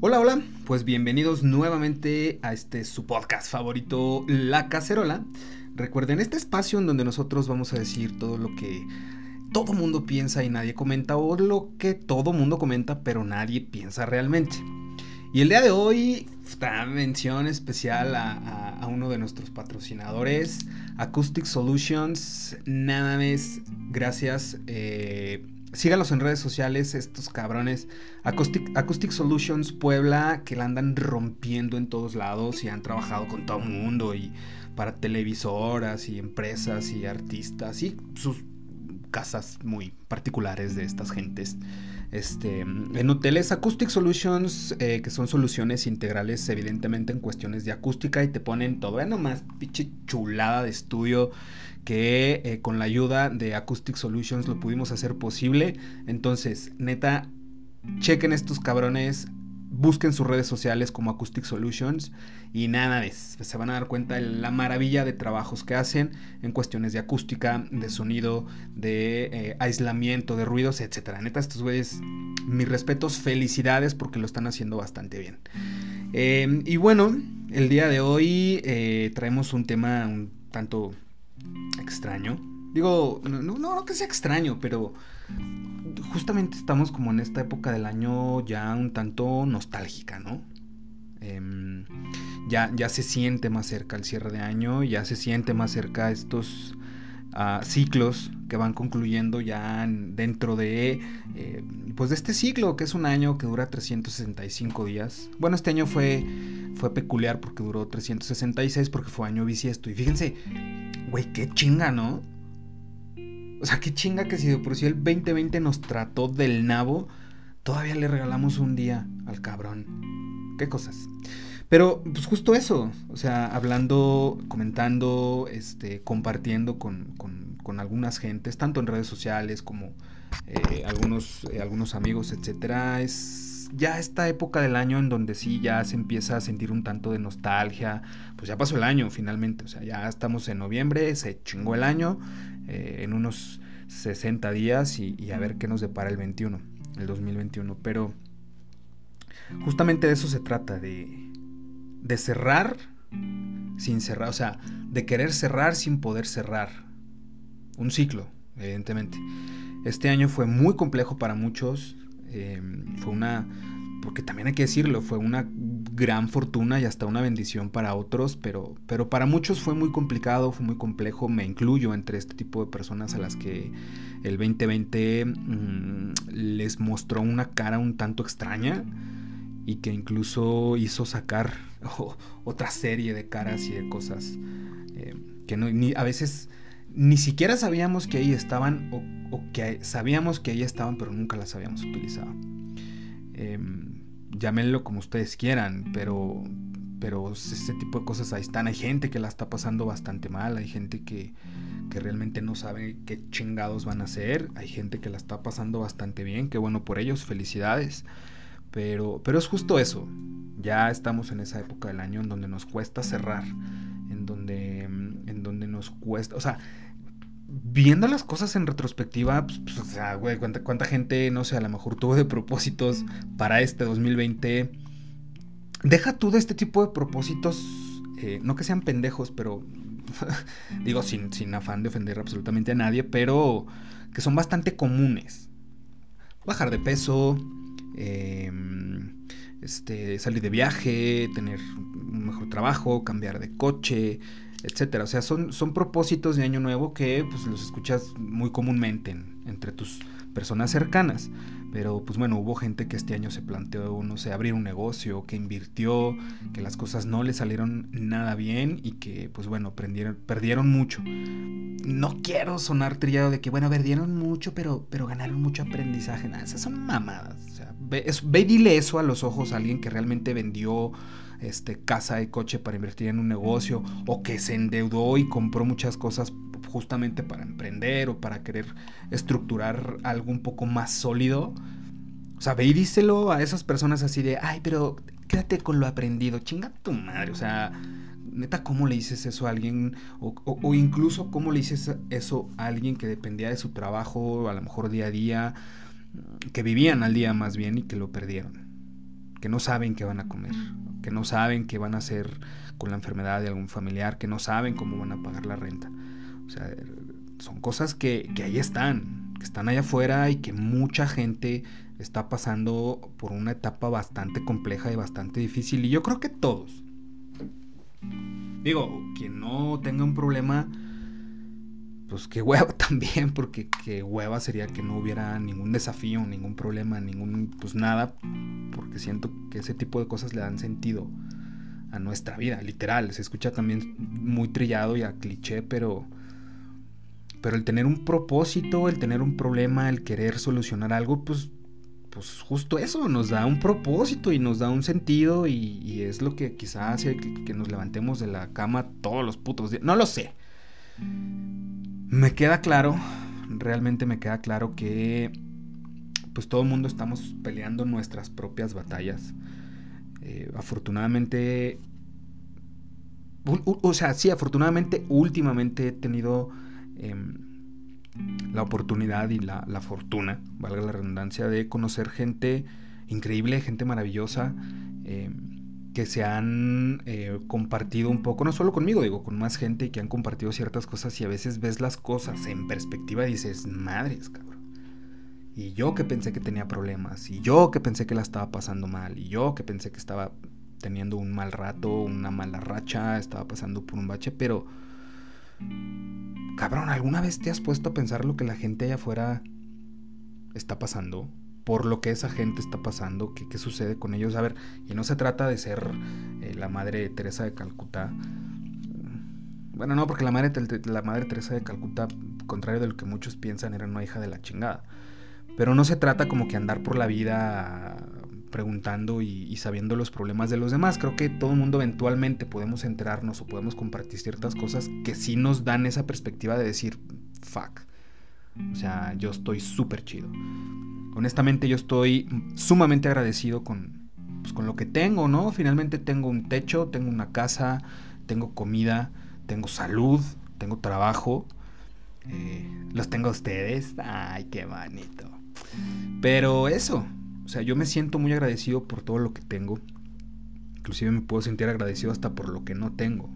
Hola, hola, pues bienvenidos nuevamente a este su podcast favorito, La Cacerola. Recuerden, este espacio en donde nosotros vamos a decir todo lo que todo mundo piensa y nadie comenta, o lo que todo mundo comenta pero nadie piensa realmente. Y el día de hoy, mención especial a, uno de nuestros patrocinadores, Acoustic Solutions. Nada más, gracias. Eh, Sígalos en redes sociales, estos cabrones. Acoustic, Solutions Puebla, que la andan rompiendo en todos lados y han trabajado con todo el mundo y para televisoras y empresas y artistas y sus casas muy particulares de estas gentes. Este, en hoteles Acoustic Solutions, eh, que son soluciones integrales evidentemente en cuestiones de acústica y te ponen todo, vean nomás, pinche chulada de estudio que eh, con la ayuda de Acoustic Solutions lo pudimos hacer posible. Entonces, neta, chequen estos cabrones, busquen sus redes sociales como Acoustic Solutions y nada de se van a dar cuenta de la maravilla de trabajos que hacen en cuestiones de acústica, de sonido, de eh, aislamiento, de ruidos, etcétera. Neta, estos güeyes, mis respetos, felicidades porque lo están haciendo bastante bien. Em, y bueno, el día de hoy eh, traemos un tema un tanto extraño. Digo, no, no, que sea extraño, pero justamente estamos como en esta época del año ya un tanto nostálgica, ¿no? Em, ya, ya se siente más cerca el cierre de año, ya se siente más cerca estos ah, ciclos que van concluyendo ya dentro de, eh, pues de este ciclo, que es un año que dura 365 días. Bueno, este año fue, fue peculiar porque duró 366 porque fue año bisiesto. Y fíjense, güey, qué chinga, ¿no? O sea, qué chinga que si de por sí el 2020 nos trató del nabo, todavía le regalamos un día al cabrón. Qué cosas. Pero, pues justo eso, o sea, hablando, comentando, este, compartiendo con, con, algunas gentes, tanto en redes sociales como eh, algunos, eh, algunos amigos, etcétera, es ya esta época del año en donde sí ya se empieza a sentir un tanto de nostalgia, pues ya pasó el año finalmente, o sea, ya estamos en noviembre, se chingó el año, eh, en unos 60 días y, a ver qué nos depara el 21, el 2021, pero justamente de eso se trata, de, de cerrar sin cerrar, o sea, de querer cerrar sin poder cerrar. Un ciclo, evidentemente. Este año fue muy complejo para muchos, Em, fue una, porque también hay que decirlo, fue una gran fortuna y hasta una bendición para otros, pero, pero para muchos fue muy complicado, fue muy complejo, me incluyo entre este tipo de personas a las que el 2020 mm, les mostró una cara un tanto extraña y que incluso hizo sacar otra serie de caras y de cosas eh, que no, ni, a veces ni siquiera sabíamos que ahí estaban o, que sabíamos que ahí estaban pero nunca las habíamos utilizado. Em, llámenlo como ustedes quieran, pero, pero ese tipo de cosas ahí están. Hay gente que la está pasando bastante mal, hay gente que, que realmente no sabe qué chingados van a hacer, hay gente que la está pasando bastante bien, qué bueno por ellos, felicidades. Pero, pero es justo eso, ya estamos en esa época del año en donde nos cuesta cerrar, en donde, en donde nos cuesta, o sea, viendo las cosas en retrospectiva, pues, pues, ¿cuánta, gente, no sé, a lo mejor tuvo de propósitos para este 2020. Deja tú de este tipo de propósitos, eh, no que sean pendejos, pero digo sin, sin afán de ofender absolutamente a nadie, pero que son bastante comunes. Bajar de peso, em, este, salir de viaje, tener un mejor trabajo, cambiar de coche, etcétera. O sea, son, son propósitos de año nuevo que pues, los escuchas muy comúnmente entre tus personas cercanas. Pero pues bueno, hubo gente que este año se planteó, no sé, abrir un negocio, que invirtió, que las cosas no le salieron nada bien y que pues bueno, perdieron, mucho. No quiero sonar trillado de que bueno, perdieron mucho, pero, pero ganaron mucho aprendizaje. Nada, esas son mamadas. O sea, ve, ve y dile eso a los ojos a alguien que realmente vendió este, casa y coche para invertir en un negocio o que se endeudó y compró muchas cosas justamente para emprender o para querer estructurar algo un poco más sólido. O sea, ve y díselo a esas personas así de, ay, pero quédate con lo aprendido, chinga tu madre, o sea, neta, ¿cómo le dices eso a alguien? O, o, incluso, ¿cómo le dices eso a alguien que dependía de su trabajo, a lo mejor día a día, que vivían al día más bien y que lo perdieron? Que no saben qué van a comer, que no saben qué van a hacer con la enfermedad de algún familiar, que no saben cómo van a pagar la renta. O sea, son cosas que, que ahí están, que están allá afuera y que mucha gente está pasando por una etapa bastante compleja y bastante difícil. Y yo creo que todos. Digo, quien no tenga un problema, pues qué hueva también, porque qué hueva sería que no hubiera ningún desafío, ningún problema, ningún, pues nada, porque siento que ese tipo de cosas le dan sentido a nuestra vida, literal. Se escucha también muy trillado y a cliché, pero pero el tener un propósito, el tener un problema, el querer solucionar algo, pues pues justo eso, nos da un propósito y nos da un sentido y, es lo que quizás hace que, nos levantemos de la cama todos los putos días. No lo sé. Me queda claro, realmente me queda claro que pues todo el mundo estamos peleando nuestras propias batallas. Eh, afortunadamente, o, sea, sí, afortunadamente últimamente he tenido... Em, la oportunidad y la, fortuna, valga la redundancia, de conocer gente increíble, gente maravillosa, eh, que se han eh, compartido un poco, no solo conmigo, digo, con más gente y que han compartido ciertas cosas y a veces ves las cosas en perspectiva y dices, madres, cabrón. Y yo que pensé que tenía problemas, y yo que pensé que la estaba pasando mal, y yo que pensé que estaba teniendo un mal rato, una mala racha, estaba pasando por un bache, pero Cabrón, ¿alguna vez te has puesto a pensar lo que la gente allá afuera está pasando? Por lo que esa gente está pasando, qué, sucede con ellos. A ver, y no se trata de ser eh, la madre Teresa de Calcuta. Bueno, no, porque la madre, la madre Teresa de Calcuta, contrario de lo que muchos piensan, era una hija de la chingada. Pero no se trata como que andar por la vida preguntando y, sabiendo los problemas de los demás. Creo que todo el mundo eventualmente podemos enterarnos o podemos compartir ciertas cosas que sí nos dan esa perspectiva de decir, fuck. O sea, yo estoy súper chido. Honestamente yo estoy sumamente agradecido con, pues, con lo que tengo, ¿no? Finalmente tengo un techo, tengo una casa, tengo comida, tengo salud, tengo trabajo. Eh, los tengo a ustedes. Ay, qué bonito. Pero eso, o sea, yo me siento muy agradecido por todo lo que tengo. Inclusive me puedo sentir agradecido hasta por lo que no tengo.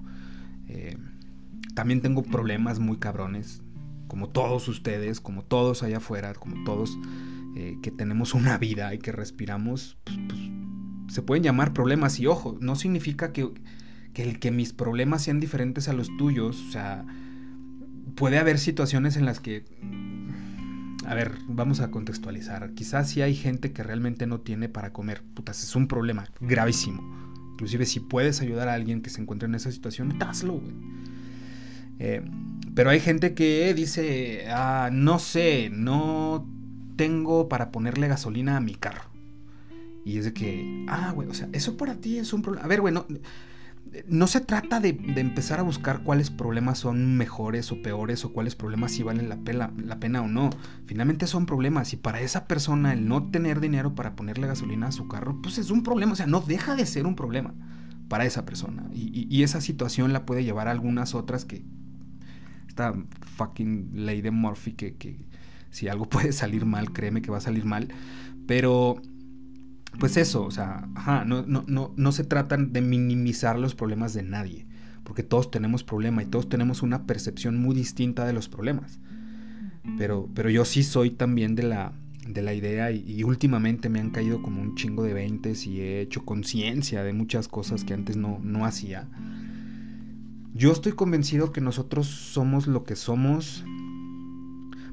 Eh, también tengo problemas muy cabrones, como todos ustedes, como todos allá afuera, como todos eh, que tenemos una vida y que respiramos, pues, pues, se pueden llamar problemas. Y ojo, no significa que, que el que mis problemas sean diferentes a los tuyos. O sea, puede haber situaciones en las que a ver, vamos a contextualizar. Quizás si hay gente que realmente no tiene para comer. Putas, es un problema gravísimo. Inclusive si puedes ayudar a alguien que se encuentre en esa situación, hazlo, güey. Eh, pero hay gente que dice, ah, no sé, no tengo para ponerle gasolina a mi carro. Y es de que, ah, güey, o sea, eso para ti es un problema. A ver, güey, no, no se trata de, empezar a buscar cuáles problemas son mejores o peores o cuáles problemas sí valen la pena, la pena o no. Finalmente son problemas y para esa persona el no tener dinero para ponerle gasolina a su carro, pues es un problema. O sea, no deja de ser un problema para esa persona. Y, esa situación la puede llevar a algunas otras que... Esta fucking ley de Murphy que, que si algo puede salir mal, créeme que va a salir mal. Pero pues eso, o sea, ajá, no, no, no, no se tratan de minimizar los problemas de nadie, porque todos tenemos problemas y todos tenemos una percepción muy distinta de los problemas. Pero, pero yo sí soy también de la, de la idea y, últimamente me han caído como un chingo de veintes y he hecho conciencia de muchas cosas que antes no, no hacía. Yo estoy convencido que nosotros somos lo que somos.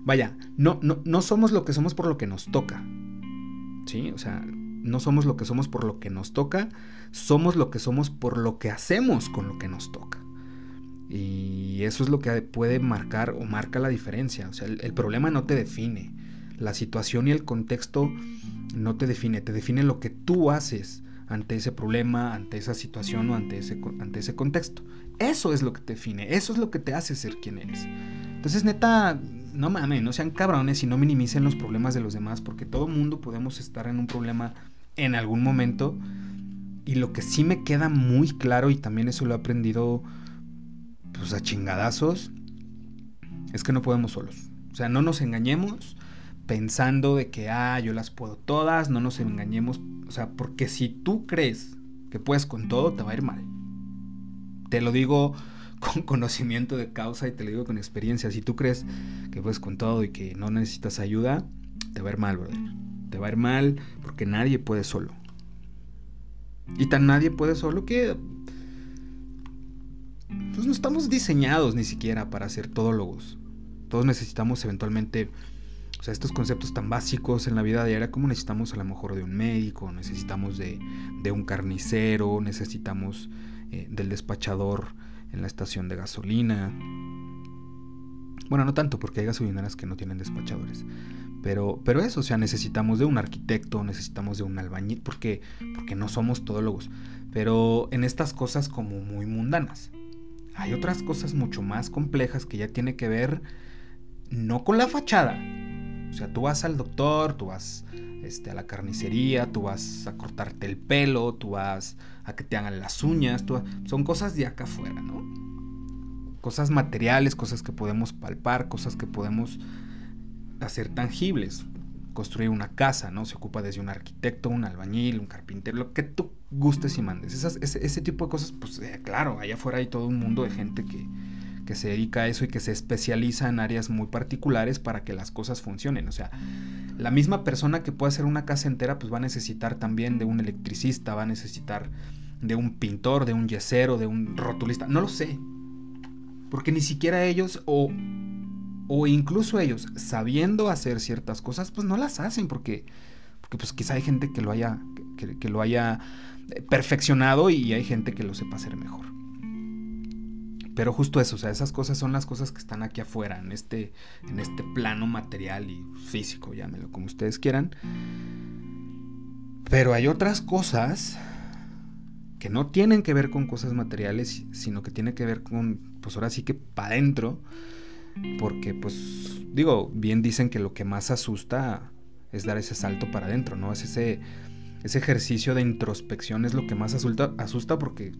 Vaya, no, no, no somos lo que somos por lo que nos toca. ¿Sí? O sea, no somos lo que somos por lo que nos toca, somos lo que somos por lo que hacemos con lo que nos toca. Y eso es lo que puede marcar o marca la diferencia. O sea, el, problema no te define. La situación y el contexto no te define. Te define lo que tú haces ante ese problema, ante esa situación o ante ese, ante ese contexto. Eso es lo que te define. Eso es lo que te hace ser quien eres. Entonces, neta, no mames, no sean cabrones y no minimicen los problemas de los demás, porque todo mundo podemos estar en un problema en algún momento. Y lo que sí me queda muy claro, y también eso lo he aprendido pues a chingadazos, es que no podemos solos. O sea, no nos engañemos, pensando de que, ah, yo las puedo todas, no nos engañemos. O sea, porque si tú crees que puedes con todo, te va a ir mal. Te lo digo con conocimiento de causa y te lo digo con experiencia. Si tú crees que puedes con todo y que no necesitas ayuda, te va a ir mal, brother. Te va a ir mal porque nadie puede solo. Y tan nadie puede solo que pues no estamos diseñados ni siquiera para ser todólogos. Todos necesitamos eventualmente, o sea, estos conceptos tan básicos en la vida diaria, como necesitamos a lo mejor de un médico, necesitamos de, un carnicero, necesitamos eh, del despachador en la estación de gasolina. Bueno, no tanto porque hay gasolineras que no tienen despachadores. Pero, pero eso, o sea, necesitamos de un arquitecto, necesitamos de un albañil, porque, porque no somos todólogos. Pero en estas cosas como muy mundanas. Hay otras cosas mucho más complejas que ya tiene que ver no con la fachada. O sea, tú vas al doctor, tú vas este, a la carnicería, tú vas a cortarte el pelo, tú vas que te hagan las uñas, son cosas de acá afuera, ¿no? Cosas materiales, cosas que podemos palpar, cosas que podemos hacer tangibles. Construir una casa, ¿no? Se ocupa desde un arquitecto, un albañil, un carpintero, lo que tú gustes y mandes. ese, tipo de cosas, pues eh, claro, allá afuera hay todo un mundo de gente que, que se dedica a eso y que se especializa en áreas muy particulares para que las cosas funcionen. O sea, la misma persona que puede hacer una casa entera, pues va a necesitar también de un electricista, va a necesitar de un pintor, de un yesero, de un rotulista. No lo sé. Porque ni siquiera ellos o o incluso ellos, sabiendo hacer ciertas cosas, pues no las hacen porque, porque pues quizá hay gente que lo haya, que, lo haya eh, perfeccionado y hay gente que lo sepa hacer mejor. Pero justo eso, o sea, esas cosas son las cosas que están aquí afuera, en este, en este plano material y físico, llámelo como ustedes quieran. Pero hay otras cosas que no tienen que ver con cosas materiales, sino que tienen que ver con, pues ahora sí que para adentro, porque pues digo, bien dicen que lo que más asusta es dar ese salto para adentro, ¿no? Es ese, ese ejercicio de introspección es lo que más asusta, asusta porque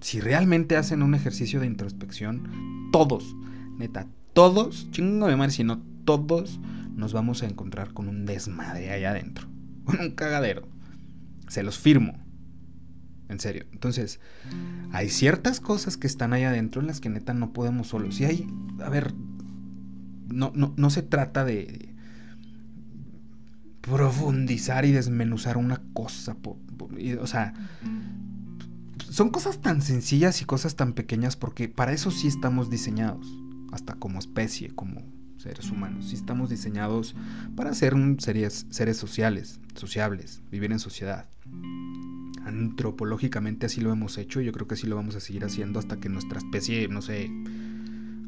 si realmente hacen un ejercicio de introspección, todos, neta, todos, chingo de madre, si no todos nos vamos a encontrar con un desmadre allá adentro, con un cagadero. Se los firmo. En serio. Entonces, hay ciertas cosas que están ahí adentro en las que neta no podemos solos. Si hay, a ver, no, no, se trata de profundizar y desmenuzar una cosa. o sea, son cosas tan sencillas y cosas tan pequeñas porque para eso sí estamos diseñados, hasta como especie, como seres humanos. Sí estamos diseñados para ser seres sociales, sociables, vivir en sociedad antropológicamente así lo hemos hecho yo creo que así lo vamos a seguir haciendo hasta que nuestra especie, no sé,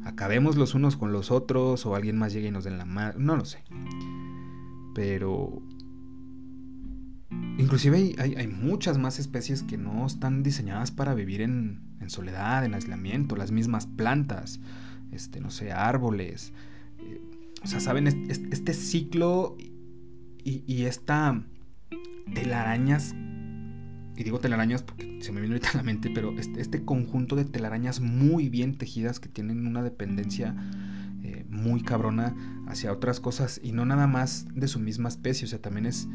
acabemos los unos con los otros o alguien más llegue y nos den la mano, no lo sé. Pero inclusive hay, muchas más especies que no están diseñadas para vivir en, soledad, en aislamiento, las mismas plantas, este, no sé, árboles. Eh, o sea, saben, este, ciclo y, y esta telarañas y digo telarañas porque se me viene ahorita a la mente, pero este, este, conjunto de telarañas muy bien tejidas que tienen una dependencia eh, muy cabrona hacia otras cosas y no nada más de su misma especie, o sea, también es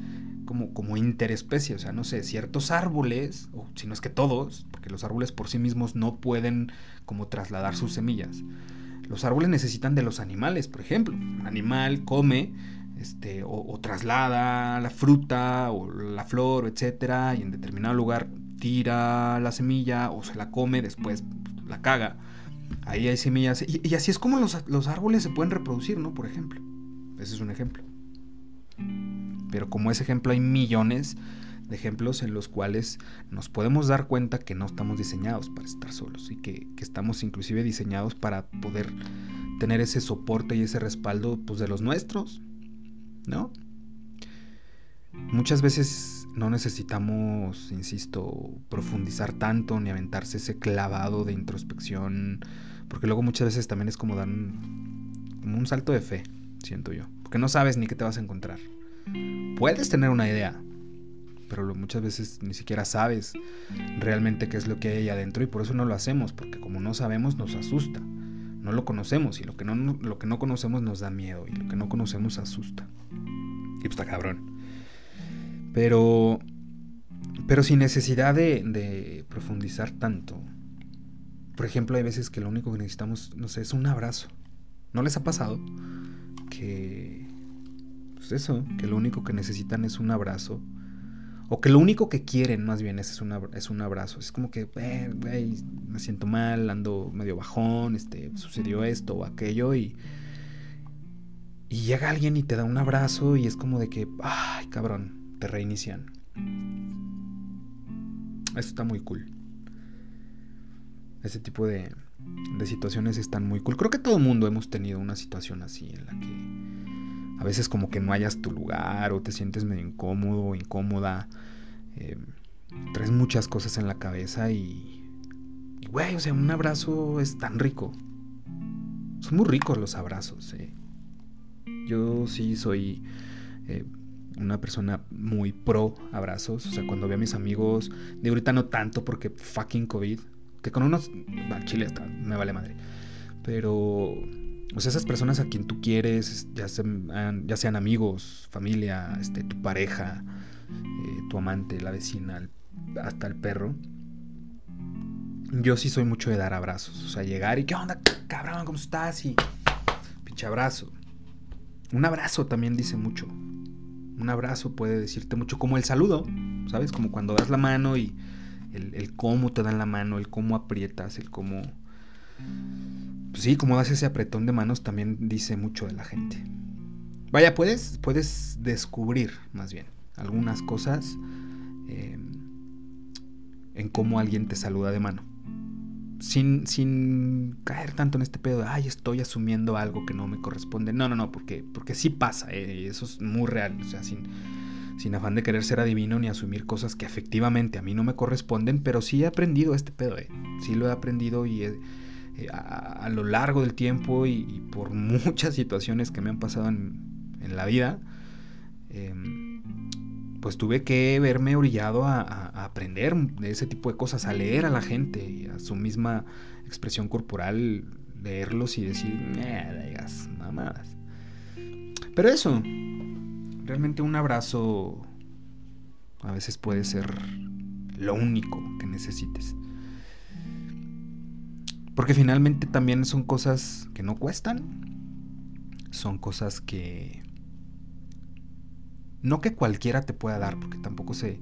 como, como interespecie, o sea, no sé, ciertos árboles, o si no es que todos, porque los árboles por sí mismos no pueden como trasladar sus semillas. Los árboles necesitan de los animales, por ejemplo. Un animal come este, o, traslada la fruta o la flor, etcétera, y en determinado lugar tira la semilla o se la come, después la caga. Ahí hay semillas. Y, así es como los, los, árboles se pueden reproducir, ¿no? Por ejemplo. Ese es un ejemplo. Pero como ese ejemplo hay millones de ejemplos en los cuales nos podemos dar cuenta que no estamos diseñados para estar solos y que, que estamos inclusive diseñados para poder tener ese soporte y ese respaldo pues, de los nuestros, ¿no? Muchas veces no necesitamos, insisto, profundizar tanto ni aventarse ese clavado de introspección, porque luego muchas veces también es como dar un, como un salto de fe, siento yo, porque no sabes ni qué te vas a encontrar. Puedes tener una idea, pero muchas veces ni siquiera sabes realmente qué es lo que hay adentro y por eso no lo hacemos, porque como no sabemos nos asusta no lo conocemos y lo que no, lo que no conocemos nos da miedo y lo que no conocemos asusta. Y pues está cabrón. Pero, pero sin necesidad de, de profundizar tanto. Por ejemplo, hay veces que lo único que necesitamos, no sé, es un abrazo. ¿No les ha pasado que, pues eso, que lo único que necesitan es un abrazo? O que lo único que quieren más bien es, es, es un abrazo. Es como que, eh, me siento mal, ando medio bajón, este, sucedió esto o aquello y... Y llega alguien y te da un abrazo y es como de que, ay, cabrón, te reinician. Eso está muy cool. Ese tipo de, de situaciones están muy cool. Creo que todo el mundo hemos tenido una situación así en la que a veces como que no hayas tu lugar o te sientes medio incómodo o incómoda. Eh, traes muchas cosas en la cabeza y, y, güey, o sea, un abrazo es tan rico. Son muy ricos los abrazos. Eh. Yo sí soy eh, una persona muy pro abrazos. O sea, cuando veo a mis amigos, de ahorita no tanto porque fucking COVID, que con unos, va, chile está, me vale madre. Pero, sea, esas personas a quien tú quieres, ya sean, ya sean amigos, familia, este, tu pareja, eh, tu amante, la vecina, hasta el perro. Yo sí soy mucho de dar abrazos. O sea, llegar y, ¿qué onda, cabrón? ¿Cómo estás? Y, pinche abrazo. Un abrazo también dice mucho. Un abrazo puede decirte mucho, como el saludo, ¿sabes? Como cuando das la mano y el, cómo te dan la mano, el cómo aprietas, el cómo... Sí, como das ese apretón de manos también dice mucho de la gente. Vaya, puedes, puedes descubrir más bien algunas cosas eh, en cómo alguien te saluda de mano. Sin, sin, caer tanto en este pedo de, ay, estoy asumiendo algo que no me corresponde. No, no, no, porque, porque sí pasa, eh, eso es muy real. O sea, sin, sin afán de querer ser adivino ni asumir cosas que efectivamente a mí no me corresponden, pero sí he aprendido este pedo, eh. sí lo he aprendido y eh, a, lo largo del tiempo y, por muchas situaciones que me han pasado en, en la vida, em, pues tuve que verme orillado a, aprender de ese tipo de cosas, a leer a la gente y a su misma expresión corporal, leerlos y decir, digas mamadas. Pero eso, Realmente un abrazo a veces puede ser lo único que necesites. Porque finalmente también son cosas que no cuestan. Son cosas que... No que cualquiera te pueda dar, porque tampoco se,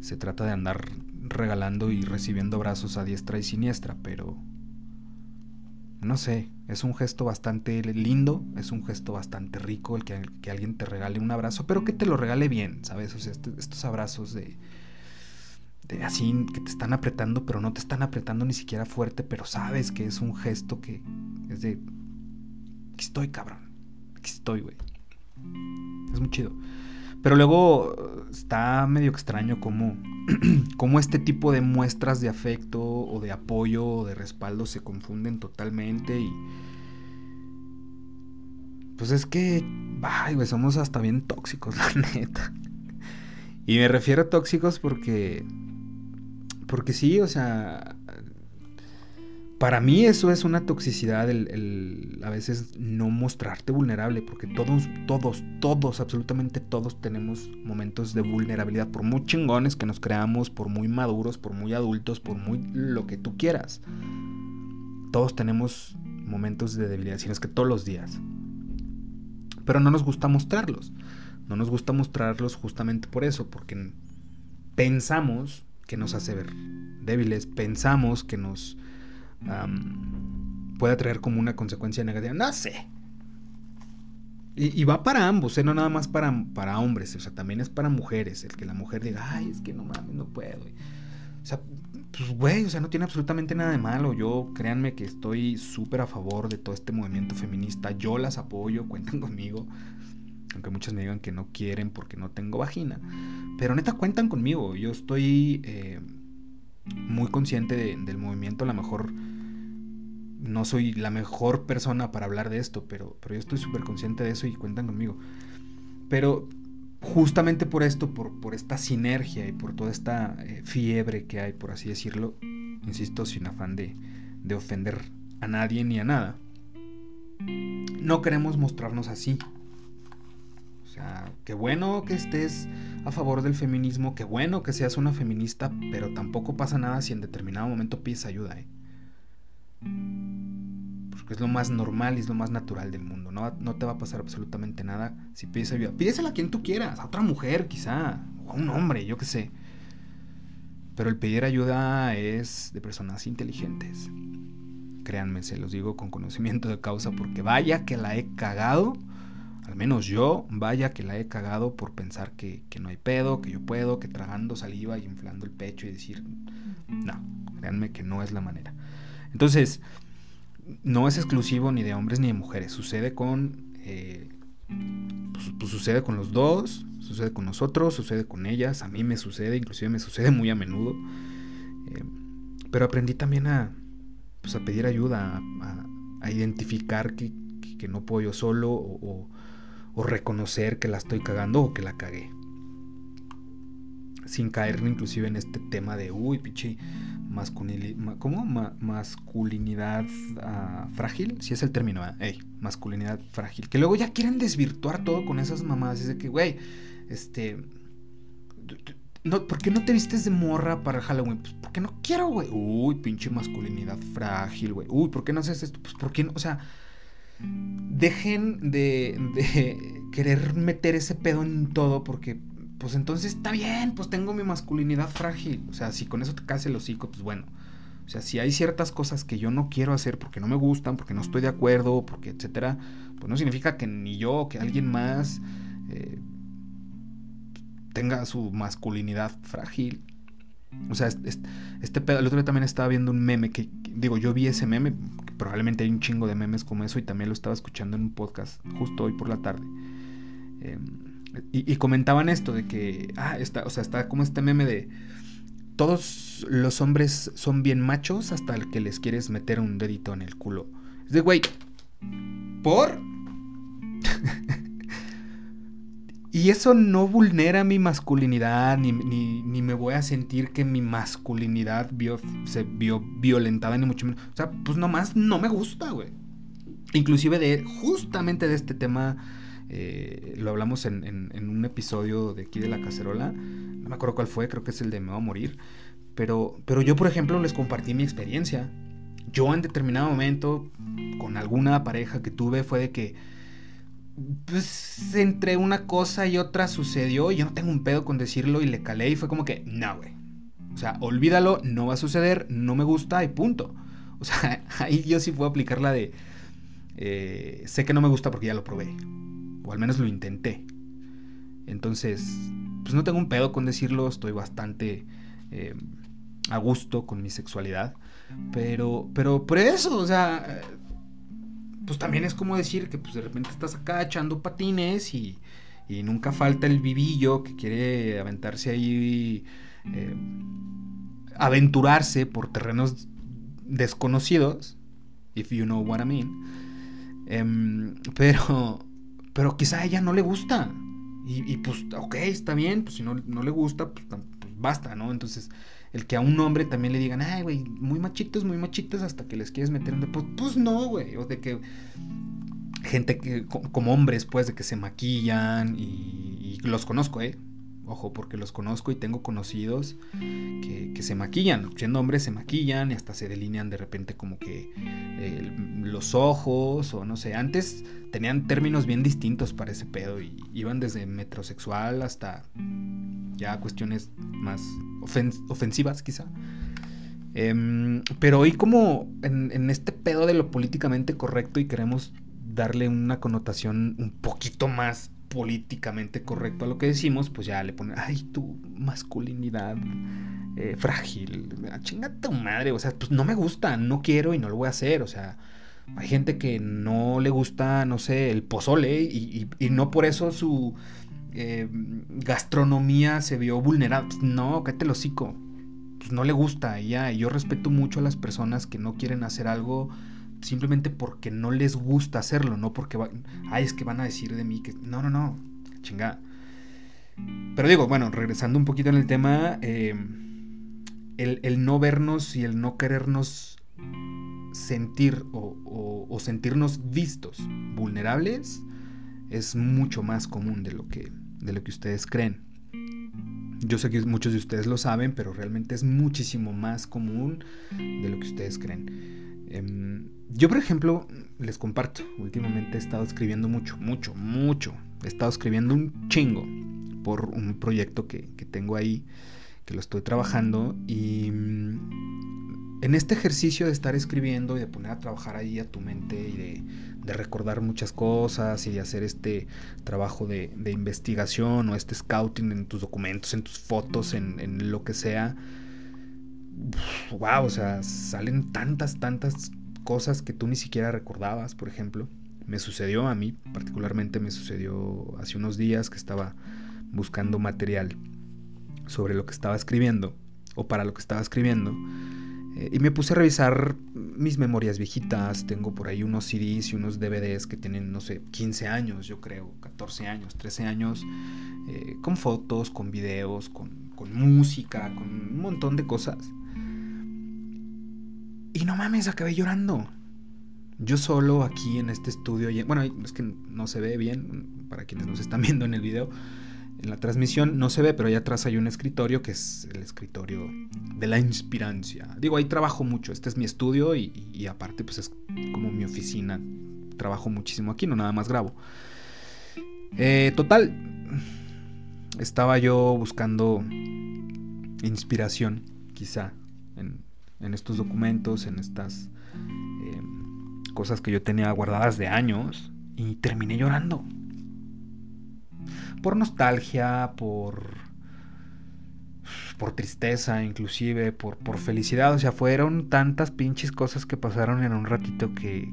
se trata de andar regalando y recibiendo abrazos a diestra y siniestra, pero... No sé, es un gesto bastante lindo, es un gesto bastante rico el que, alguien te regale un abrazo, pero que te lo regale bien, ¿sabes? O sea, este, estos abrazos de, así que te están apretando, pero no te están apretando ni siquiera fuerte, pero sabes que es un gesto que es de... Aquí estoy, cabrón. Aquí estoy, güey. Es muy chido. Pero luego está medio extraño cómo, cómo este tipo de muestras de afecto o de apoyo o de respaldo se confunden totalmente y... Pues es que, ay, güey, somos hasta bien tóxicos, la neta. Y me refiero a tóxicos porque... Porque sí, o sea, para mí eso es una toxicidad, el, a veces no mostrarte vulnerable, porque todos, todos, todos, absolutamente todos tenemos momentos de vulnerabilidad, por muy chingones que nos creamos, por muy maduros, por muy adultos, por muy lo que tú quieras. Todos tenemos momentos de debilidad, si no es que todos los días. Pero no nos gusta mostrarlos. No nos gusta mostrarlos justamente por eso, porque pensamos que nos hace ver débiles, pensamos que nos puede traer como una consecuencia negativa. No sé. Y, va para ambos, ¿eh? no nada más para, para hombres, o sea, también es para mujeres. El que la mujer diga, ay, es que no mames, no puedo. O sea, pues, güey, o sea, no tiene absolutamente nada de malo. Yo, créanme que estoy súper a favor de todo este movimiento feminista. Yo las apoyo, cuentan conmigo. Aunque muchas me digan que no quieren porque no tengo vagina. Pero neta, cuentan conmigo. Yo estoy eh, muy consciente del movimiento. A lo mejor no soy la mejor persona para hablar de esto, pero, pero yo estoy súper consciente de eso y cuentan conmigo. Pero justamente por esto, por, por esta sinergia y por toda esta eh, fiebre que hay, por así decirlo, insisto, sin afán de, de ofender a nadie ni a nada, no queremos mostrarnos así. Sea, qué bueno que estés a favor del feminismo, qué bueno que seas una feminista, pero tampoco pasa nada si en determinado momento pides ayuda, ¿eh? Porque es lo más normal y es lo más natural del mundo. No, no te va a pasar absolutamente nada si pides ayuda. Pídesela a quien tú quieras, a otra mujer quizá, o a un hombre, yo qué sé. Pero el pedir ayuda es de personas inteligentes. Créanme, se los digo con conocimiento de causa porque vaya que la he cagado. Al menos yo, vaya que la he cagado por pensar que, no hay pedo, que yo puedo, que tragando saliva y inflando el pecho y decir, no, créanme que no es la manera. Entonces, no es exclusivo ni de hombres ni de mujeres, sucede con, eh, pues, pues sucede con los dos, sucede con nosotros, sucede con ellas, a mí me sucede, inclusive me sucede muy a menudo. Eh, pero aprendí también a, pues, a pedir ayuda, a, identificar que, no puedo yo solo o, reconocer que la estoy cagando o que la cagué. Sin caer inclusive en este tema de, uy, masculinidad, ¿cómo? masculinidad ah, frágil, si es el término, ¿eh? masculinidad frágil. Que luego ya quieren desvirtuar todo con esas mamadas. Es de que, güey, este no, ¿por qué no te vistes de morra para Halloween? Pues porque no quiero, güey. Uy, pinche masculinidad frágil, güey. Uy, ¿por qué no haces esto? Pues porque no, o sea, dejen de, querer meter ese pedo en todo porque, pues entonces está bien, pues tengo mi masculinidad frágil. O sea, si con eso te case el hocico, pues bueno. O sea, si hay ciertas cosas que yo no quiero hacer porque no me gustan, porque no estoy de acuerdo, porque etcétera, pues no significa que ni yo que alguien más eh, tenga su masculinidad frágil. O sea, este, pedo, el otro día también estaba viendo un meme que, digo, yo vi ese meme, probablemente hay un chingo de memes como eso y también lo estaba escuchando en un podcast justo hoy por la tarde. Em, y, comentaban esto de que, ah, está, o sea, está como este meme de todos los hombres son bien machos hasta el que les quieres meter un dedito en el culo. Es de, güey, ¿por? Y eso no vulnera mi masculinidad, ni, me voy a sentir que mi masculinidad se vio violentada, ni mucho menos. O sea, pues nomás no me gusta, güey. Inclusive de, justamente de este tema, eh, lo hablamos en, un episodio de aquí de La Cacerola. No me acuerdo cuál fue, creo que es el de Me va a morir. Pero, pero yo, por ejemplo, les compartí mi experiencia. Yo en determinado momento, con alguna pareja que tuve, fue de que pues entre una cosa y otra sucedió. Y yo no tengo un pedo con decirlo y le calé y fue como que, no, güey. O sea, olvídalo, no va a suceder, no me gusta y punto. O sea, ahí yo sí puedo aplicar la de, eh, sé que no me gusta porque ya lo probé. O al menos lo intenté. Entonces, pues no tengo un pedo con decirlo, estoy bastante eh, a gusto con mi sexualidad. Pero, pero por eso, o sea, pues también es como decir que pues de repente estás acá echando patines y, y nunca falta el vivillo que quiere aventarse ahí, eh, aventurarse por terrenos desconocidos, if you know what I mean. Em, pero, pero quizá a ella no le gusta. Y, pues, ok, está bien, pues si no, no le gusta, pues, pues basta, ¿no? Entonces, el que a un hombre también le digan, ay, güey, muy machitos, muy machitos, hasta que les quieres meter en... Pues, pues no, güey, o de que gente que, como hombres, pues, de que se maquillan y, los conozco, ¿eh? Ojo, porque los conozco y tengo conocidos que, se maquillan. Siendo hombres se maquillan y hasta se delinean de repente como que los ojos o no sé. Antes tenían términos bien distintos para ese pedo y iban desde metrosexual hasta ya cuestiones más ofensivas quizá. Em, pero hoy como en, este pedo de lo políticamente correcto y queremos darle una connotación un poquito más políticamente correcto a lo que decimos, pues ya le ponen, ay, tu masculinidad eh, frágil, ah, chinga tu madre, o sea, pues no me gusta, no quiero y no lo voy a hacer, o sea, hay gente que no le gusta, no sé, el pozole y no por eso su eh, gastronomía se vio vulnerada. Pues, no, cállate el hocico. Pues no le gusta ya. Yo respeto mucho a las personas que no quieren hacer algo simplemente porque no les gusta hacerlo, no porque ay, es que van a decir de mí que no, no, no, chingada. Pero digo, bueno, regresando un poquito en el tema, em, el, no vernos y el no querernos sentir o, sentirnos vistos vulnerables es mucho más común de lo que, de lo que ustedes creen. Yo sé que muchos de ustedes lo saben, pero realmente es muchísimo más común de lo que ustedes creen. Em, yo, por ejemplo, les comparto, últimamente he estado escribiendo mucho, mucho, mucho. He estado escribiendo un chingo por un proyecto que, que tengo ahí, que lo estoy trabajando y en este ejercicio de estar escribiendo y de poner a trabajar ahí a tu mente y de, recordar muchas cosas y de hacer este trabajo de, investigación o este scouting en tus documentos, en tus fotos, en, lo que sea, wow, o sea, salen tantas, tantas cosas que tú ni siquiera recordabas, por ejemplo. Me sucedió a mí, particularmente me sucedió hace unos días que estaba buscando material sobre lo que estaba escribiendo o para lo que estaba escribiendo eh, y me puse a revisar mis memorias viejitas. Tengo por ahí unos CDs y unos DVDs que tienen, no sé, 15 años, yo creo, 14 años, 13 años, eh, con fotos, con videos, con, con música, con un montón de cosas. Y no mames, acabé llorando. Yo solo aquí en este estudio, bueno, es que no se ve bien para quienes nos están viendo en el video en la transmisión no se ve, pero allá atrás hay un escritorio que es el escritorio de la inspirancia. Digo, ahí trabajo mucho, este es mi estudio y, aparte pues es como mi oficina. Trabajo muchísimo aquí, no nada más grabo. Eh, total, estaba yo buscando inspiración, quizá, en, estos documentos, en estas eh, cosas que yo tenía guardadas de años y terminé llorando por nostalgia, por por tristeza, inclusive, por, por felicidad. O sea, fueron tantas pinches cosas que pasaron en un ratito que.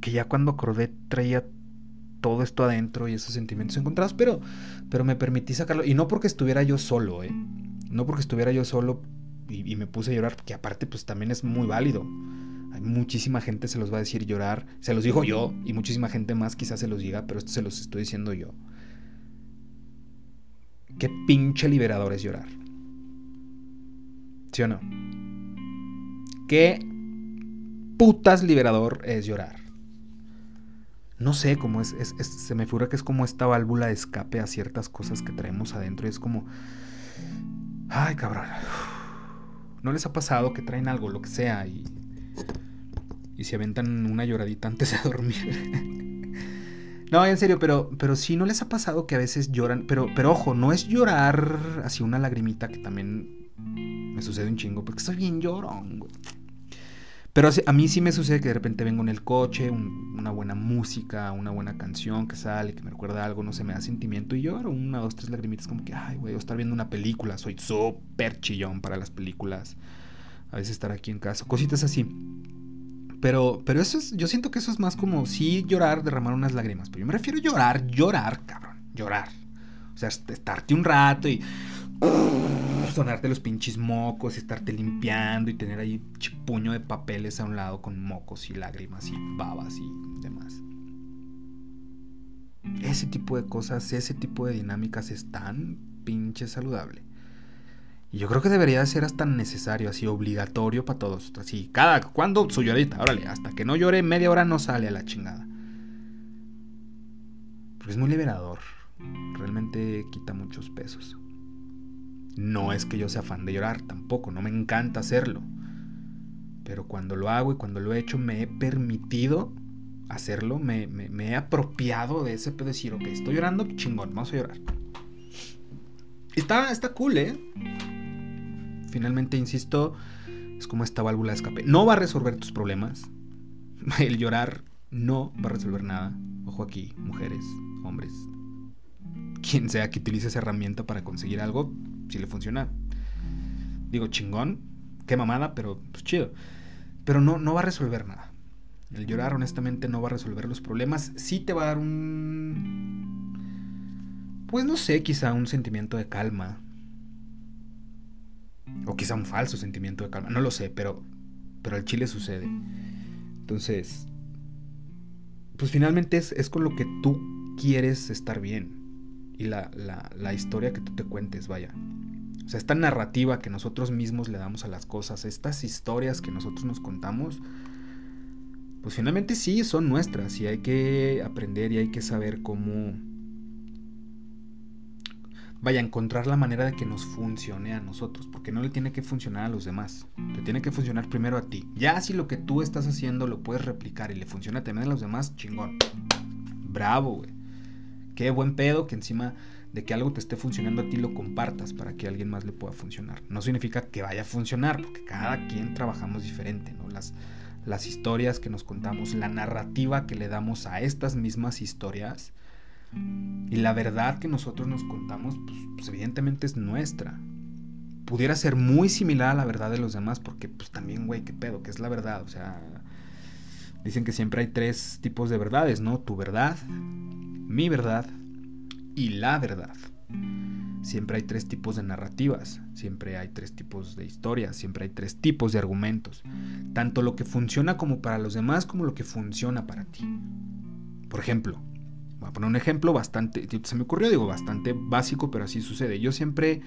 que ya cuando acordé traía todo esto adentro y esos sentimientos encontrados, pero, pero me permití sacarlo. Y no porque estuviera yo solo, ¿eh? No porque estuviera yo solo y, y me puse a llorar, que aparte, pues también es muy válido. Hay muchísima gente se los va a decir llorar. Se los digo yo y muchísima gente más quizás se los diga, pero esto se los estoy diciendo yo. Qué pinche liberador es llorar. ¿Sí o no? Qué putas liberador es llorar. No sé cómo es, se me figura que es como esta válvula de escape a ciertas cosas que traemos adentro y es como, ay cabrón, ¿no les ha pasado que traen algo, lo que sea, y y se aventan una lloradita antes de dormir. no, en serio, pero, pero sí, ¿no les ha pasado que a veces lloran? Pero, pero ojo, no es llorar así una lagrimita que también me sucede un chingo, porque estoy bien llorón, güey. Pero a mí sí me sucede que de repente vengo en el coche, una buena música, una buena canción que sale, que me recuerda algo, no sé, me da sentimiento y lloro una, dos, tres lagrimitas como que, ay, güey, o estar viendo una película, soy súper chillón para las películas. A veces estar aquí en casa, cositas así. Pero, pero eso es, yo siento que eso es más como sí llorar, derramar unas lágrimas. Pero yo me refiero a llorar, llorar, cabrón, llorar. O sea, estarte un rato y sonarte los pinches mocos, y estarte limpiando y tener ahí puño de papeles a un lado con mocos y lágrimas y babas y demás. Ese tipo de cosas, ese tipo de dinámicas es tan pinche saludable. Y yo creo que debería ser hasta necesario, así obligatorio para todos. Así, cada, ¿cuándo su llorita? Órale, hasta que no llore media hora no sale a la chingada. Porque es muy liberador. Realmente quita muchos pesos. No es que yo sea fan de llorar, tampoco, no me encanta hacerlo. Pero cuando lo hago y cuando lo he hecho, me he permitido hacerlo, me, he apropiado de ese pedo de decir, ok, estoy llorando, chingón, vamos a llorar. Está, está cool, ¿eh? Finalmente, insisto, es como esta válvula de escape. No va a resolver tus problemas. El llorar no va a resolver nada. Ojo aquí, mujeres, hombres. Quien sea que utilice esa herramienta para conseguir algo, si le funciona, digo chingón, qué mamada, pero pues chido. Pero no, no va a resolver nada. El llorar honestamente no va a resolver los problemas. Sí te va a dar un... Pues no sé, quizá un sentimiento de calma, o quizá un falso sentimiento de calma. No lo sé, pero, pero al chile sucede. Entonces, pues finalmente es, es con lo que tú quieres estar bien. Y la, la, la, historia que tú te cuentes, vaya. O sea, esta narrativa que nosotros mismos le damos a las cosas, estas historias que nosotros nos contamos, pues finalmente sí son nuestras y hay que aprender y hay que saber cómo vaya encontrar la manera de que nos funcione a nosotros, porque no le tiene que funcionar a los demás, te tiene que funcionar primero a ti. Ya si lo que tú estás haciendo lo puedes replicar y le funciona también a los demás, chingón. Bravo, güey. Qué buen pedo que encima de que algo te esté funcionando a ti lo compartas para que a alguien más le pueda funcionar. No significa que vaya a funcionar, porque cada quien trabajamos diferente, ¿no? Las, las historias que nos contamos, la narrativa que le damos a estas mismas historias y la verdad que nosotros nos contamos, pues, pues, evidentemente es nuestra. Pudiera ser muy similar a la verdad de los demás, porque pues también, güey, qué pedo, que es la verdad. O sea, dicen que siempre hay tres tipos de verdades, ¿no? Tu verdad, mi verdad y la verdad. Siempre hay tres tipos de narrativas, siempre hay tres tipos de historias, siempre hay tres tipos de argumentos. Tanto lo que funciona como para los demás como lo que funciona para ti. Por ejemplo, voy a poner un ejemplo bastante, se me ocurrió, digo, bastante básico, pero así sucede. Yo siempre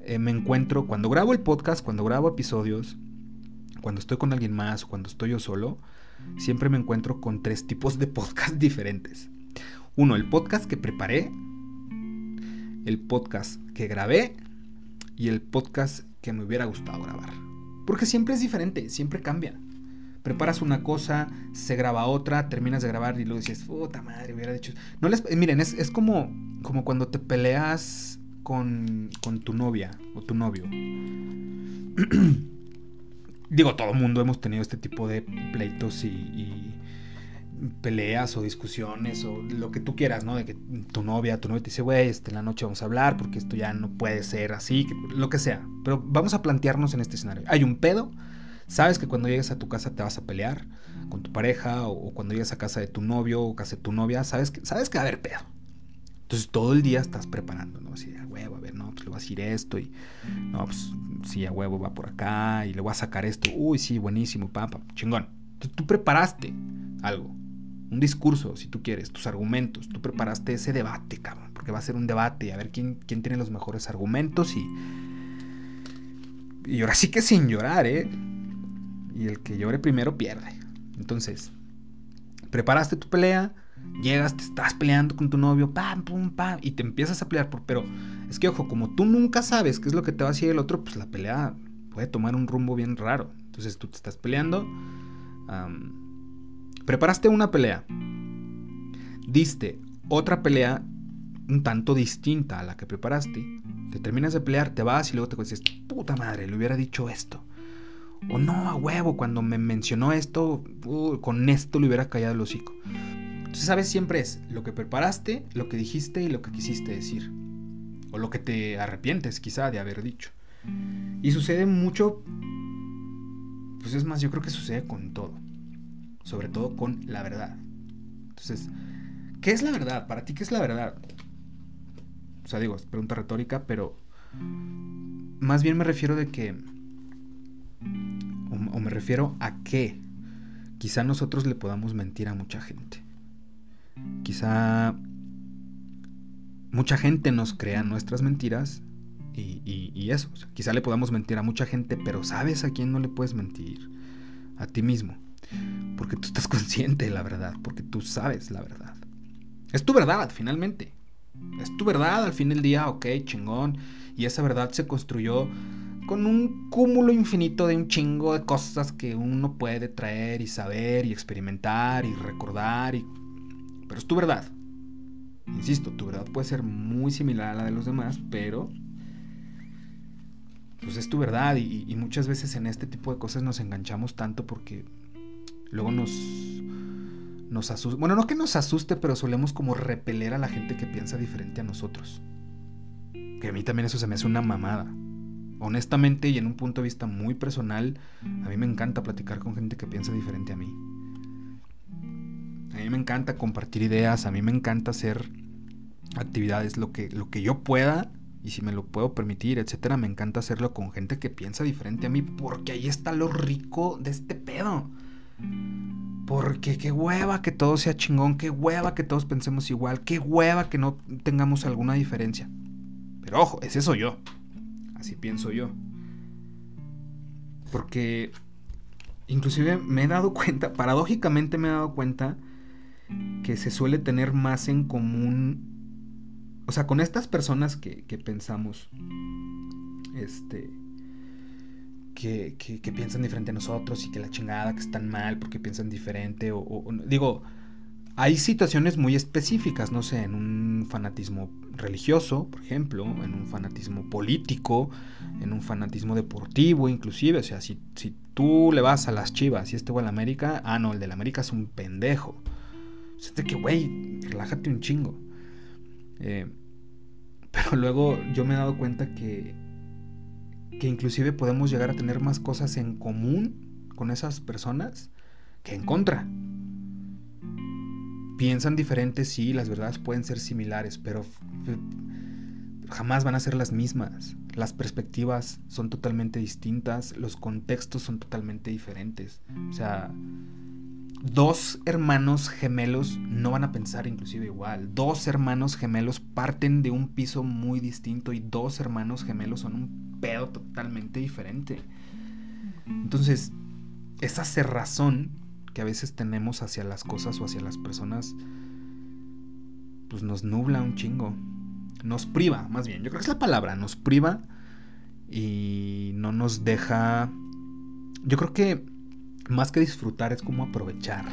eh, me encuentro, cuando grabo el podcast, cuando grabo episodios, cuando estoy con alguien más cuando estoy yo solo, siempre me encuentro con tres tipos de podcast diferentes. Uno, el podcast que preparé, el podcast que grabé y el podcast que me hubiera gustado grabar. Porque siempre es diferente, siempre cambia. Preparas una cosa, se graba otra, terminas de grabar y luego dices, puta madre, hubiera dicho. No les, miren, es, como, como cuando te peleas con, con tu novia o tu novio. Digo, todo mundo hemos tenido este tipo de pleitos y peleas o discusiones o lo que tú quieras, ¿no? De que tu novia, tu novia te dice, güey, este, en la noche vamos a hablar porque esto ya no puede ser así, lo que sea. Pero vamos a plantearnos en este escenario. Hay un pedo, sabes que cuando llegues a tu casa te vas a pelear con tu pareja o, cuando llegues a casa de tu novio o casa de tu novia, sabes que, sabes que va a haber pedo. Entonces todo el día estás preparando, ¿no? Así, a huevo, a ver, no, pues le voy a decir esto y, no, pues sí, a huevo va por acá y le voy a sacar esto. Uy, sí, buenísimo, papá, chingón. Entonces tú preparaste algo un discurso, si tú quieres, tus argumentos. Tú preparaste ese debate, cabrón, porque va a ser un debate, a ver quién, quién tiene los mejores argumentos y... Y ahora sí que sin llorar, ¿eh? Y el que llore primero pierde. Entonces, preparaste tu pelea, llegas, te estás peleando con tu novio, pam, pum, pam, y te empiezas a pelear. Por, pero es que, ojo, como tú nunca sabes qué es lo que te va a decir el otro, pues la pelea puede tomar un rumbo bien raro. Entonces tú te estás peleando. Preparaste una pelea. Diste otra pelea un tanto distinta a la que preparaste. Te terminas de pelear, te vas y luego te dices, puta madre, le hubiera dicho esto. O no, a huevo, cuando me mencionó esto, con esto le hubiera callado el hocico. Entonces, ¿sabes? Siempre es lo que preparaste, lo que dijiste y lo que quisiste decir. O lo que te arrepientes quizá de haber dicho. Y sucede mucho, pues es más, yo creo que sucede con todo sobre todo con la verdad. Entonces, ¿qué es la verdad? Para ti, ¿qué es la verdad? O sea, digo, es pregunta retórica, pero más bien me refiero de que, o, me refiero a que quizá nosotros le podamos mentir a mucha gente. Quizá mucha gente nos crea nuestras mentiras y, eso. quizá le podamos mentir a mucha gente, pero ¿sabes a quién no le puedes mentir? A ti mismo porque tú estás consciente de la verdad, porque tú sabes la verdad. Es tu verdad, finalmente. Es tu verdad al fin del día, ok, chingón. Y esa verdad se construyó con un cúmulo infinito de un chingo de cosas que uno puede traer y saber y experimentar y recordar. Y... Pero es tu verdad. Insisto, tu verdad puede ser muy similar a la de los demás, pero pues es tu verdad y, y, muchas veces en este tipo de cosas nos enganchamos tanto porque luego nos, nos asusta. Bueno, no que nos asuste, pero solemos como repeler a la gente que piensa diferente a nosotros. Que a mí también eso se me hace una mamada. Honestamente y en un punto de vista muy personal, a mí me encanta platicar con gente que piensa diferente a mí. A mí me encanta compartir ideas, a mí me encanta hacer actividades, lo que, lo que yo pueda y si me lo puedo permitir, etcétera, me encanta hacerlo con gente que piensa diferente a mí porque ahí está lo rico de este pedo. Porque qué hueva que todo sea chingón, qué hueva que todos pensemos igual, qué hueva que no tengamos alguna diferencia. Pero ojo, ese soy yo. Así pienso yo. Porque inclusive me he dado cuenta, paradójicamente me he dado cuenta que se suele tener más en común, o sea, con estas personas que, pensamos, este, que, que, piensan diferente a nosotros y que la chingada, que están mal porque piensan diferente, o digo, hay situaciones muy específicas, no sé, en un fanatismo religioso, por ejemplo, en un fanatismo político, en un fanatismo deportivo, inclusive. O sea, si, si tú le vas a las chivas y este va a la América, ah, no, el de la América es un pendejo. O sea, de que, güey, relájate un chingo. Eh, pero luego yo me he dado cuenta que, que inclusive podemos llegar a tener más cosas en común con esas personas que en contra piensan diferentes, sí, las verdades pueden ser similares, pero jamás van a ser las mismas. Las perspectivas son totalmente distintas, los contextos son totalmente diferentes. O sea, dos hermanos gemelos no van a pensar inclusive igual. Dos hermanos gemelos parten de un piso muy distinto y dos hermanos gemelos son un pedo totalmente diferente. Entonces, esa cerrazón que a veces tenemos hacia las cosas o hacia las personas, pues nos nubla un chingo. Nos priva, más bien. Yo creo que es la palabra, nos priva y no nos deja... Yo creo que más que disfrutar es como aprovechar.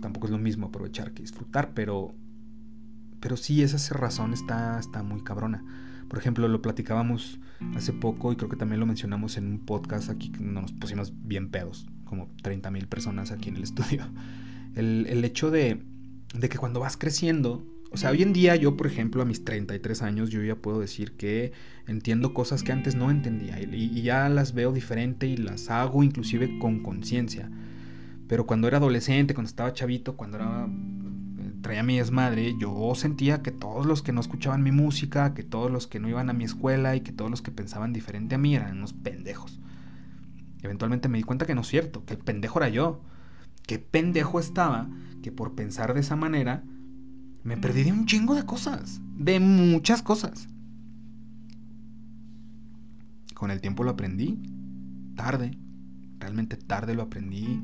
Tampoco es lo mismo aprovechar que disfrutar, pero... Pero sí, esa razón está, está muy cabrona. Por ejemplo, lo platicábamos hace poco y creo que también lo mencionamos en un podcast aquí que nos pusimos bien pedos como 30 mil personas aquí en el estudio. El, hecho de, de, que cuando vas creciendo, o sea, hoy en día yo, por ejemplo, a mis 33 años, yo ya puedo decir que entiendo cosas que antes no entendía y, ya las veo diferente y las hago inclusive con conciencia. Pero cuando era adolescente, cuando estaba chavito, cuando era traía mi desmadre, yo sentía que todos los que no escuchaban mi música, que todos los que no iban a mi escuela y que todos los que pensaban diferente a mí eran unos pendejos. Eventualmente me di cuenta que no es cierto, que el pendejo era yo. Qué pendejo estaba que por pensar de esa manera me perdí de un chingo de cosas, de muchas cosas. Con el tiempo lo aprendí, tarde, realmente tarde lo aprendí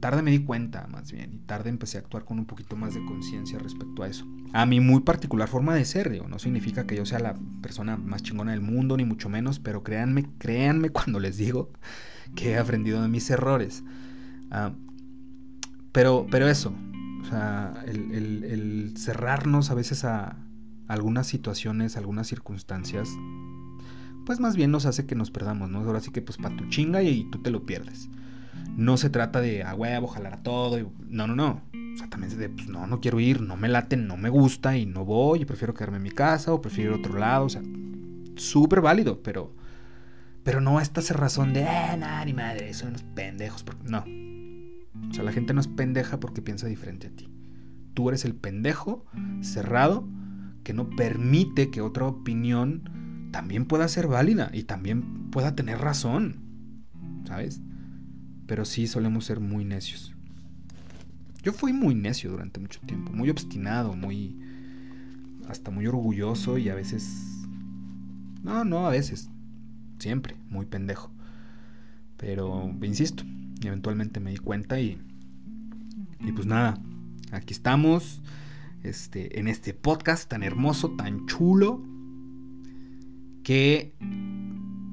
tarde me di cuenta, más bien, y tarde empecé a actuar con un poquito más de conciencia respecto a eso. A mi muy particular forma de ser, digo, no significa que yo sea la persona más chingona del mundo, ni mucho menos, pero créanme, créanme cuando les digo que he aprendido de mis errores. Ah, pero, pero eso, o sea, el, cerrarnos a veces a algunas situaciones, algunas circunstancias, pues más bien nos hace que nos perdamos, ¿no? Ahora sí que pues para tu chinga y tú te lo pierdes no se trata de a huevo, jalar a todo. Y, no, no, no. O sea, también es de, pues no, no quiero ir, no me late, no me gusta y no voy, y prefiero quedarme en mi casa o prefiero ir a otro lado. O sea, súper válido, pero, pero no esta razón de, eh, nada, ni madre, son unos pendejos. No. O sea, la gente no es pendeja porque piensa diferente a ti. Tú eres el pendejo cerrado que no permite que otra opinión también pueda ser válida y también pueda tener razón. ¿Sabes? Pero sí solemos ser muy necios. Yo fui muy necio durante mucho tiempo, muy obstinado, muy... hasta muy orgulloso y a veces... No, no, a veces. Siempre, muy pendejo. Pero, insisto, eventualmente me di cuenta y... Y pues nada, aquí estamos, este, en este podcast tan hermoso, tan chulo, que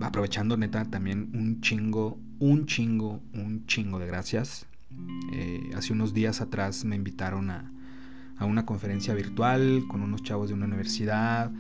aprovechando neta también un chingo un chingo, un chingo de gracias. Eh, hace unos días atrás me invitaron a, una conferencia virtual con unos chavos de una universidad.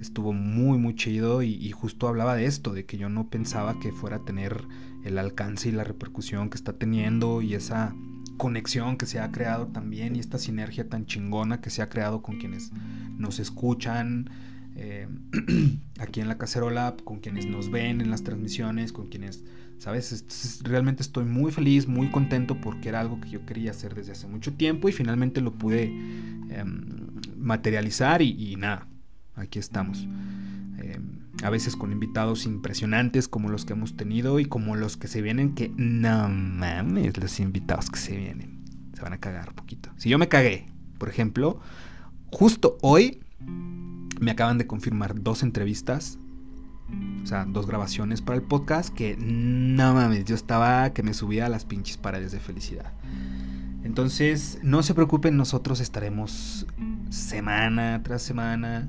Estuvo muy, muy chido y, y, justo hablaba de esto, de que yo no pensaba que fuera a tener el alcance y la repercusión que está teniendo y esa conexión que se ha creado también y esta sinergia tan chingona que se ha creado con quienes nos escuchan, eh, aquí en la cacerola, con quienes nos ven en las transmisiones, con quienes, ¿sabes? realmente estoy muy feliz, muy contento porque era algo que yo quería hacer desde hace mucho tiempo y finalmente lo pude em, materializar y, nada, aquí estamos. Em, a veces con invitados impresionantes como los que hemos tenido y como los que se vienen que no mames los invitados que se vienen. Se van a cagar un poquito. Si yo me cagué, por ejemplo, justo hoy Me acaban de confirmar dos entrevistas. O sea, dos grabaciones para el podcast que no mames, yo estaba que me subía a las pinches paredes de felicidad. Entonces, no se preocupen, nosotros estaremos semana tras semana.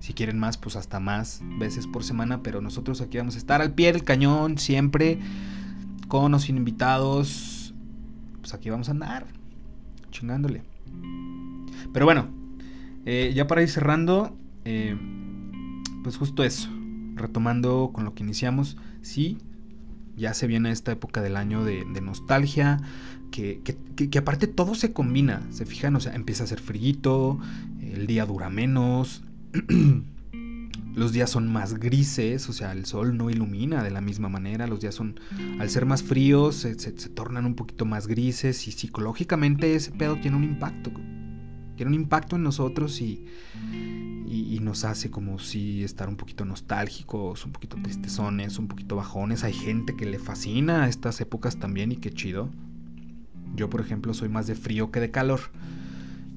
Si quieren más, pues hasta más veces por semana, pero nosotros aquí vamos a estar al pie del cañón siempre, con o sin invitados. Pues aquí vamos a andar, chingándole. Pero bueno, eh, ya para ir cerrando, eh, pues justo eso, retomando con lo que iniciamos, sí, ya se viene esta época del año de, nostalgia, que, aparte todo se combina, se fijan, o sea, empieza a ser frío, el día dura menos, los días son más grises, o sea, el sol no ilumina de la misma manera, los días son, al ser más fríos, se, se tornan un poquito más grises y psicológicamente ese pedo tiene un impacto tiene un impacto en nosotros y, y, nos hace como si estar un poquito nostálgicos, un poquito tristezones, un poquito bajones. Hay gente que le fascina estas épocas también y qué chido. Yo, por ejemplo, soy más de frío que de calor.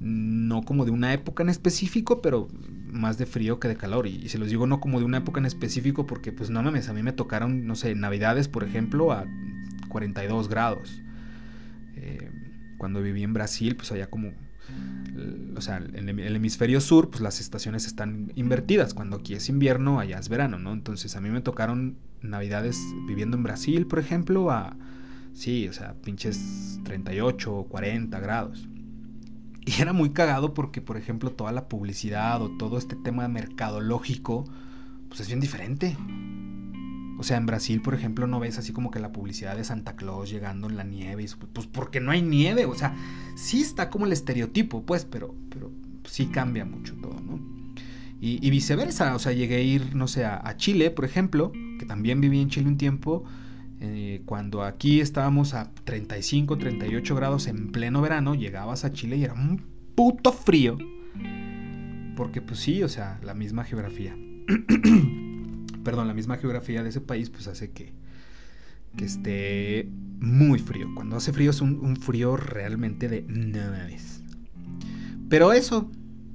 No como de una época en específico, pero más de frío que de calor. Y, se los digo no como de una época en específico porque, pues no mames, a mí me tocaron, no sé, navidades, por ejemplo, a 42 grados. Eh, cuando viví en Brasil, pues allá como o sea, en el hemisferio sur, pues las estaciones están invertidas. Cuando aquí es invierno, allá es verano, ¿no? Entonces a mí me tocaron navidades viviendo en Brasil, por ejemplo, a, sí, o sea, pinches 38 o 40 grados. Y era muy cagado porque, por ejemplo, toda la publicidad o todo este tema mercadológico, pues es bien diferente. O sea, en Brasil, por ejemplo, no ves así como que la publicidad de Santa Claus llegando en la nieve. Y, pues porque no hay nieve. O sea, sí está como el estereotipo, pues, pero, pero sí cambia mucho todo, ¿no? Y, viceversa. O sea, llegué a ir, no sé, a, Chile, por ejemplo, que también viví en Chile un tiempo. Eh, cuando aquí estábamos a 35, 38 grados en pleno verano, llegabas a Chile y era un puto frío. Porque pues sí, o sea, la misma geografía. perdón, la misma geografía de ese país, pues hace que, que esté muy frío. Cuando hace frío es un, frío realmente de naves. Pero eso,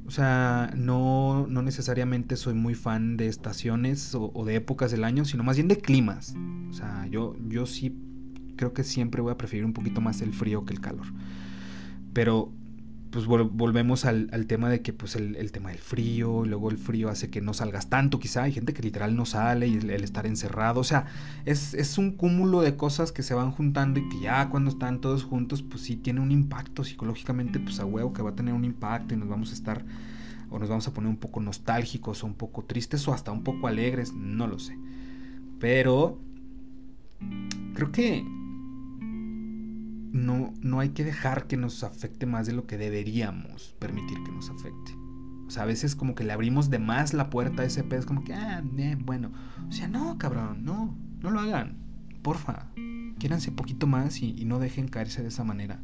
o sea, no, no, necesariamente soy muy fan de estaciones o, o, de épocas del año, sino más bien de climas. O sea, yo, yo sí creo que siempre voy a preferir un poquito más el frío que el calor. Pero pues volvemos al, tema de que pues el, tema del frío, y luego el frío hace que no salgas tanto quizá, hay gente que literal no sale y el, estar encerrado, o sea, es, un cúmulo de cosas que se van juntando y que ya cuando están todos juntos pues sí tiene un impacto psicológicamente pues a huevo que va a tener un impacto y nos vamos a estar o nos vamos a poner un poco nostálgicos o un poco tristes o hasta un poco alegres, no lo sé. Pero creo que no, no hay que dejar que nos afecte más de lo que deberíamos permitir que nos afecte. O sea, a veces como que le abrimos de más la puerta a ese pez, como que, ah, bueno. O sea, no, cabrón, no, no lo hagan. Porfa, quiéranse poquito más y, no dejen caerse de esa manera.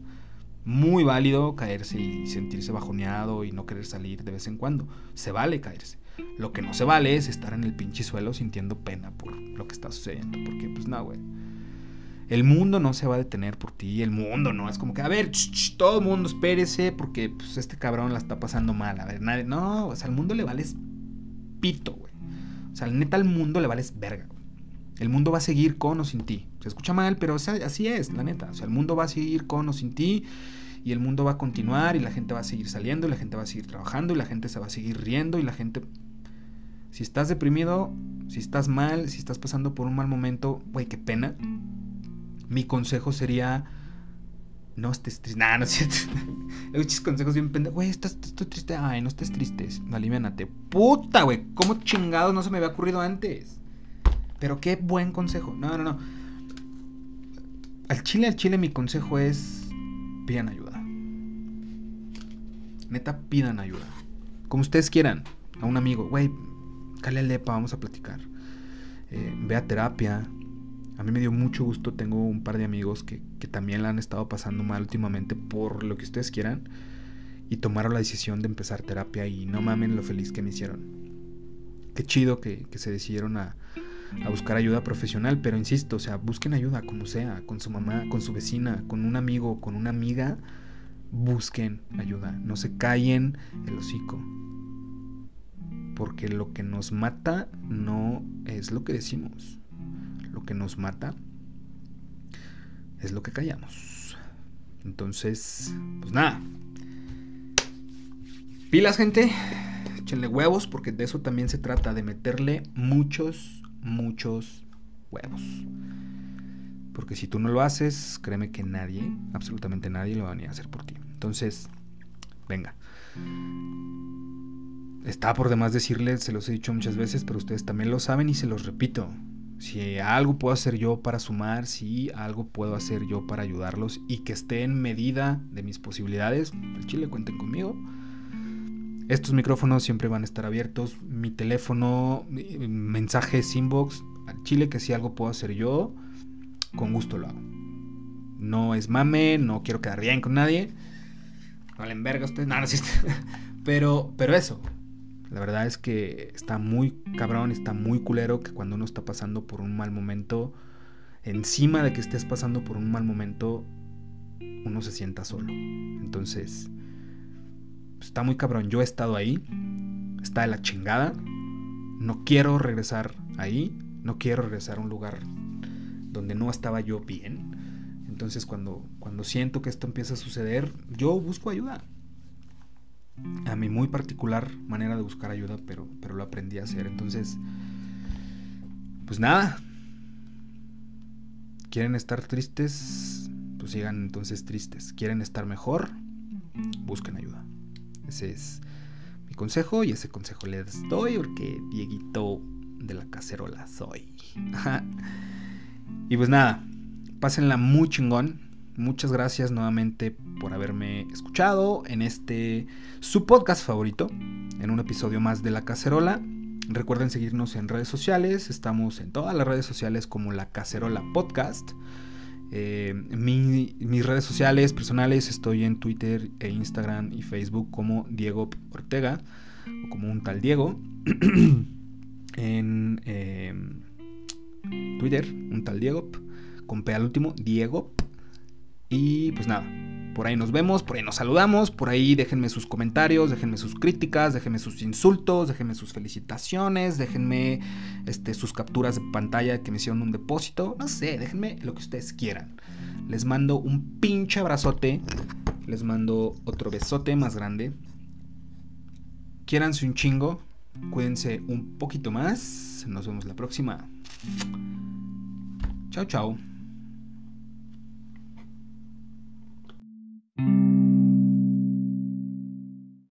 Muy válido caerse y sentirse bajoneado y no querer salir de vez en cuando. Se vale caerse. Lo que no se vale es estar en el pinche suelo sintiendo pena por lo que está sucediendo. Porque, pues, no, güey. El mundo no se va a detener por ti, el mundo no. Es como que, a ver, todo el mundo espérese porque pues, este cabrón la está pasando mal. A ver, nadie. No, o sea, al mundo le vales pito, güey. O sea, neta, al mundo le vales verga, güey. El mundo va a seguir con o sin ti. Se escucha mal, pero o sea, así es, la neta. O sea, el mundo va a seguir con o sin ti. Y el mundo va a continuar y la gente va a seguir saliendo y la gente va a seguir trabajando y la gente se va a seguir riendo y la gente... Si estás deprimido, si estás mal, si estás pasando por un mal momento, güey, qué pena mi consejo sería no estés triste. Nah, no es cierto. Muchos consejos bien pendejos. Güey, estás, estoy triste. Ay, no estés triste. Aliviánate. Puta, güey. ¿Cómo chingados no se me había ocurrido antes? Pero qué buen consejo. No, no, no. Al chile, al chile, mi consejo es. Pidan ayuda. Neta, pidan ayuda. Como ustedes quieran. A un amigo. Güey, cale al lepa, vamos a platicar. Eh, ve a terapia a mí me dio mucho gusto, tengo un par de amigos que, también la han estado pasando mal últimamente por lo que ustedes quieran y tomaron la decisión de empezar terapia y no mamen lo feliz que me hicieron. Qué chido que, se decidieron a, a, buscar ayuda profesional, pero insisto, o sea, busquen ayuda como sea, con su mamá, con su vecina, con un amigo, con una amiga, busquen ayuda, no se callen el hocico. Porque lo que nos mata no es lo que decimos. Lo que nos mata es lo que callamos. Entonces, pues nada. Pilas, gente. Échenle huevos porque de eso también se trata, de meterle muchos, muchos huevos. Porque si tú no lo haces, créeme que nadie, absolutamente nadie lo va a venir a hacer por ti. Entonces, venga. Está por demás decirles, se los he dicho muchas veces, pero ustedes también lo saben y se los repito. Si algo puedo hacer yo para sumar, si algo puedo hacer yo para ayudarlos y que esté en medida de mis posibilidades, el chile cuenten conmigo. Estos micrófonos siempre van a estar abiertos. Mi teléfono, mensajes, inbox, al chile que si algo puedo hacer yo, con gusto lo hago. No es mame, no quiero quedar bien con nadie. Valen verga ustedes, no, no Pero, pero eso, la verdad es que está muy cabrón, está muy culero que cuando uno está pasando por un mal momento, encima de que estés pasando por un mal momento, uno se sienta solo. Entonces, está muy cabrón. Yo he estado ahí, está de la chingada. No quiero regresar ahí, no quiero regresar a un lugar donde no estaba yo bien. Entonces, cuando, cuando siento que esto empieza a suceder, yo busco ayuda a mi muy particular manera de buscar ayuda, pero, pero lo aprendí a hacer. Entonces, pues nada. ¿Quieren estar tristes? Pues sigan entonces tristes. ¿Quieren estar mejor? Busquen ayuda. Ese es mi consejo y ese consejo les doy porque Dieguito de la cacerola soy. y pues nada, pásenla muy chingón. Muchas gracias nuevamente por haberme escuchado en este su podcast favorito, en un episodio más de La Cacerola. Recuerden seguirnos en redes sociales, estamos en todas las redes sociales como La Cacerola Podcast. Eh, mis redes sociales personales estoy en Twitter e Instagram y Facebook como Diego Ortega o como un tal Diego. en eh, Twitter, un tal Diego, con P al último, Diego y pues nada, por ahí nos vemos, por ahí nos saludamos, por ahí déjenme sus comentarios, déjenme sus críticas, déjenme sus insultos, déjenme sus felicitaciones, déjenme este, sus capturas de pantalla que me hicieron un depósito, no sé, déjenme lo que ustedes quieran. Les mando un pinche abrazote, les mando otro besote más grande. Quiéranse un chingo, cuídense un poquito más, nos vemos la próxima. Chao, chao. thank you